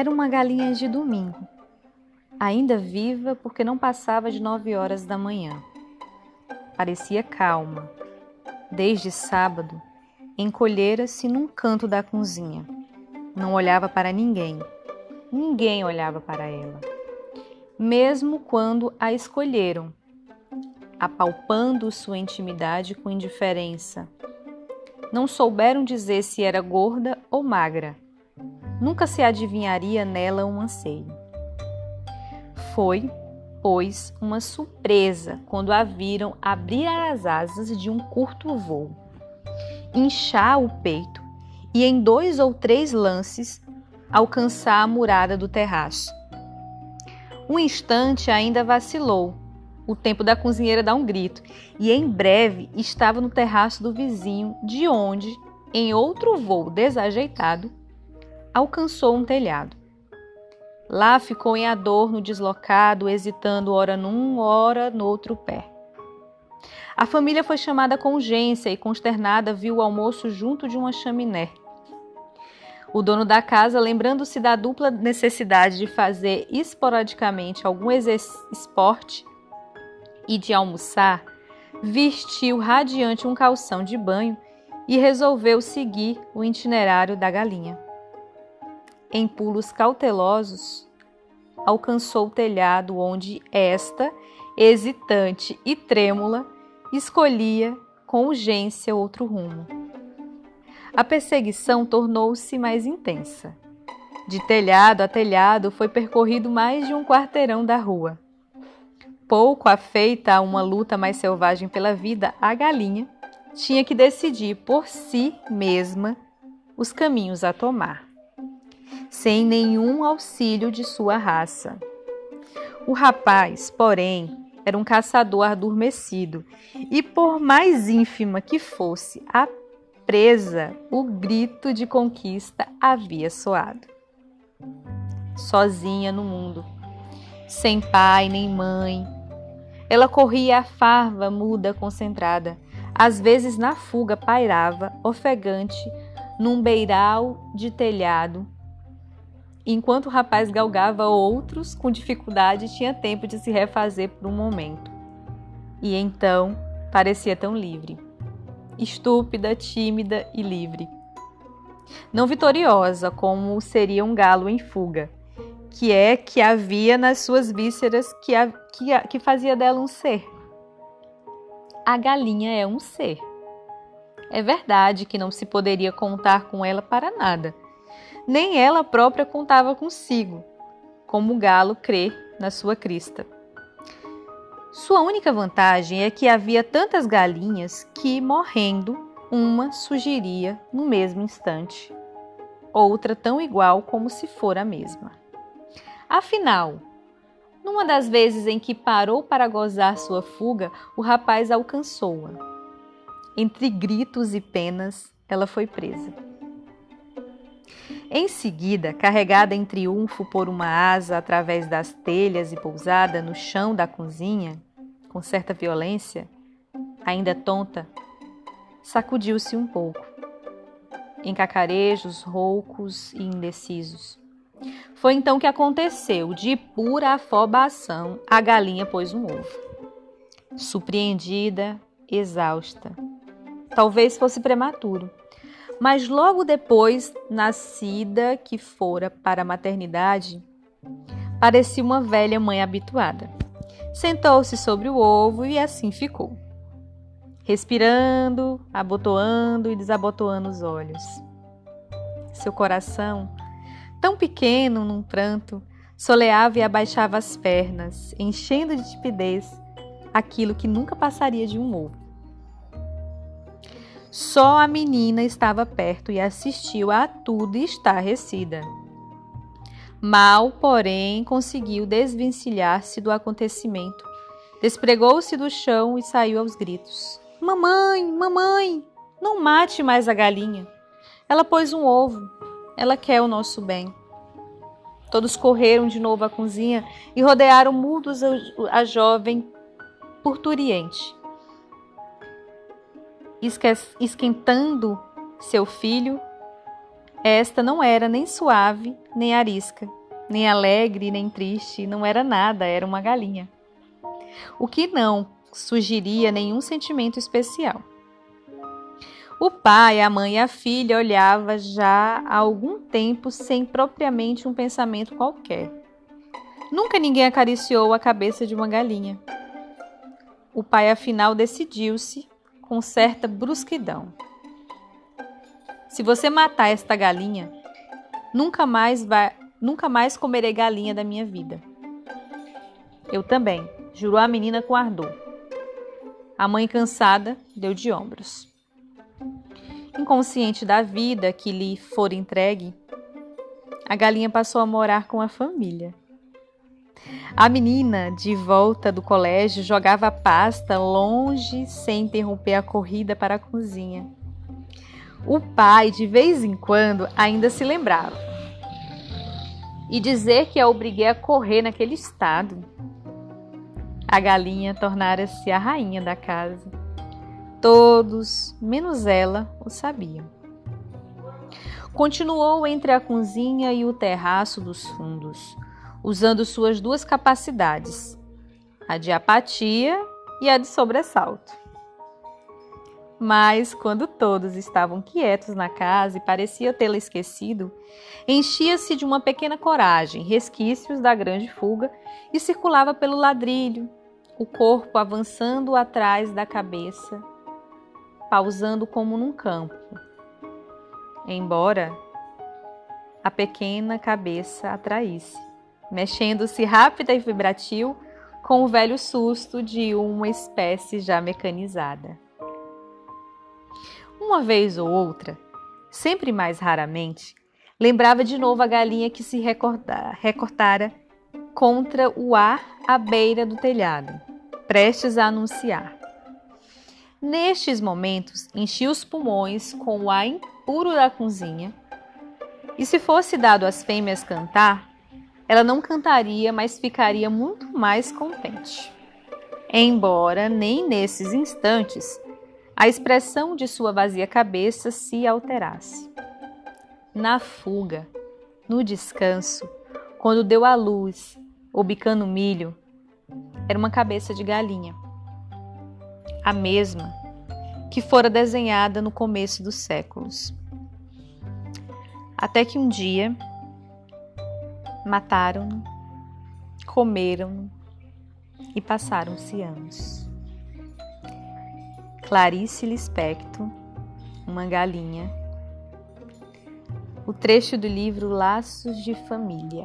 Era uma galinha de domingo, ainda viva porque não passava de nove horas da manhã. Parecia calma. Desde sábado, encolhera-se num canto da cozinha. Não olhava para ninguém. Ninguém olhava para ela. Mesmo quando a escolheram, apalpando sua intimidade com indiferença. Não souberam dizer se era gorda ou magra. Nunca se adivinharia nela um anseio. Foi, pois, uma surpresa quando a viram abrir as asas de um curto voo, inchar o peito e, em dois ou três lances, alcançar a murada do terraço. Um instante ainda vacilou, o tempo da cozinheira dar um grito, e em breve estava no terraço do vizinho, de onde, em outro voo desajeitado, alcançou um telhado. Lá ficou em adorno deslocado, hesitando ora num, ora no outro pé. A família foi chamada com urgência e, consternada, viu o almoço junto de uma chaminé. O dono da casa, lembrando-se da dupla necessidade de fazer esporadicamente algum esporte, e de almoçar, vestiu radiante um calção de banho e resolveu seguir o itinerário da galinha. Em pulos cautelosos, alcançou o telhado onde esta, hesitante e trêmula, escolhia com urgência outro rumo. A perseguição tornou-se mais intensa. De telhado a telhado foi percorrido mais de um quarteirão da rua pouco afeita a uma luta mais selvagem pela vida, a galinha tinha que decidir por si mesma os caminhos a tomar, sem nenhum auxílio de sua raça. O rapaz, porém, era um caçador adormecido, e por mais ínfima que fosse a presa, o grito de conquista havia soado. Sozinha no mundo, sem pai nem mãe, ela corria a farva muda concentrada. Às vezes na fuga pairava, ofegante, num beiral de telhado. Enquanto o rapaz galgava outros, com dificuldade tinha tempo de se refazer por um momento. E então parecia tão livre. Estúpida, tímida e livre. Não vitoriosa, como seria um galo em fuga, que é que havia nas suas vísceras que, a, que, a, que fazia dela um ser. A galinha é um ser. É verdade que não se poderia contar com ela para nada. Nem ela própria contava consigo, como o galo crê na sua crista. Sua única vantagem é que havia tantas galinhas que, morrendo, uma surgiria no mesmo instante, outra tão igual como se for a mesma. Afinal, numa das vezes em que parou para gozar sua fuga, o rapaz alcançou-a. Entre gritos e penas, ela foi presa. Em seguida, carregada em triunfo por uma asa através das telhas e pousada no chão da cozinha, com certa violência, ainda tonta, sacudiu-se um pouco, em cacarejos roucos e indecisos. Foi então que aconteceu, de pura afobação, a galinha pôs um ovo. Surpreendida, exausta. Talvez fosse prematuro. Mas logo depois, nascida que fora para a maternidade, parecia uma velha mãe habituada. Sentou-se sobre o ovo e assim ficou, respirando, abotoando e desabotoando os olhos. Seu coração tão pequeno num pranto, soleava e abaixava as pernas, enchendo de tipidez aquilo que nunca passaria de um ovo. Só a menina estava perto e assistiu a tudo estarrecida. Mal, porém, conseguiu desvencilhar-se do acontecimento. Despregou-se do chão e saiu aos gritos. Mamãe, mamãe, não mate mais a galinha. Ela pôs um ovo. Ela quer o nosso bem. Todos correram de novo à cozinha e rodearam mudos a jovem porturiente. Esquentando seu filho, Esta não era nem suave, nem arisca, nem alegre, nem triste, não era nada, era uma galinha. O que não sugeria nenhum sentimento especial. O pai, a mãe e a filha olhava já há algum tempo sem propriamente um pensamento qualquer. Nunca ninguém acariciou a cabeça de uma galinha. O pai afinal decidiu-se com certa brusquidão. Se você matar esta galinha, nunca mais vai, nunca mais comerei galinha da minha vida. Eu também, jurou a menina com ardor. A mãe cansada deu de ombros inconsciente da vida que lhe for entregue, a galinha passou a morar com a família. A menina, de volta do colégio, jogava a pasta longe sem interromper a corrida para a cozinha. O pai, de vez em quando, ainda se lembrava. E dizer que a obriguei a correr naquele estado. A galinha tornara-se a rainha da casa. Todos, menos ela, o sabiam. Continuou entre a cozinha e o terraço dos fundos, usando suas duas capacidades, a de apatia e a de sobressalto. Mas, quando todos estavam quietos na casa e parecia tê-la esquecido, enchia-se de uma pequena coragem, resquícios da grande fuga, e circulava pelo ladrilho, o corpo avançando atrás da cabeça, pausando como num campo. Embora a pequena cabeça atraísse, mexendo-se rápida e vibratil com o velho susto de uma espécie já mecanizada. Uma vez ou outra, sempre mais raramente, lembrava de novo a galinha que se recortara contra o ar à beira do telhado, prestes a anunciar. Nestes momentos, enchia os pulmões com o ar impuro da cozinha. E se fosse dado às fêmeas cantar, ela não cantaria, mas ficaria muito mais contente. Embora nem nesses instantes a expressão de sua vazia cabeça se alterasse. Na fuga, no descanso, quando deu à luz, o bicano milho, era uma cabeça de galinha a mesma que fora desenhada no começo dos séculos. Até que um dia mataram-no, comeram-no e passaram-se anos. Clarice Lispector, uma galinha. O trecho do livro Laços de Família.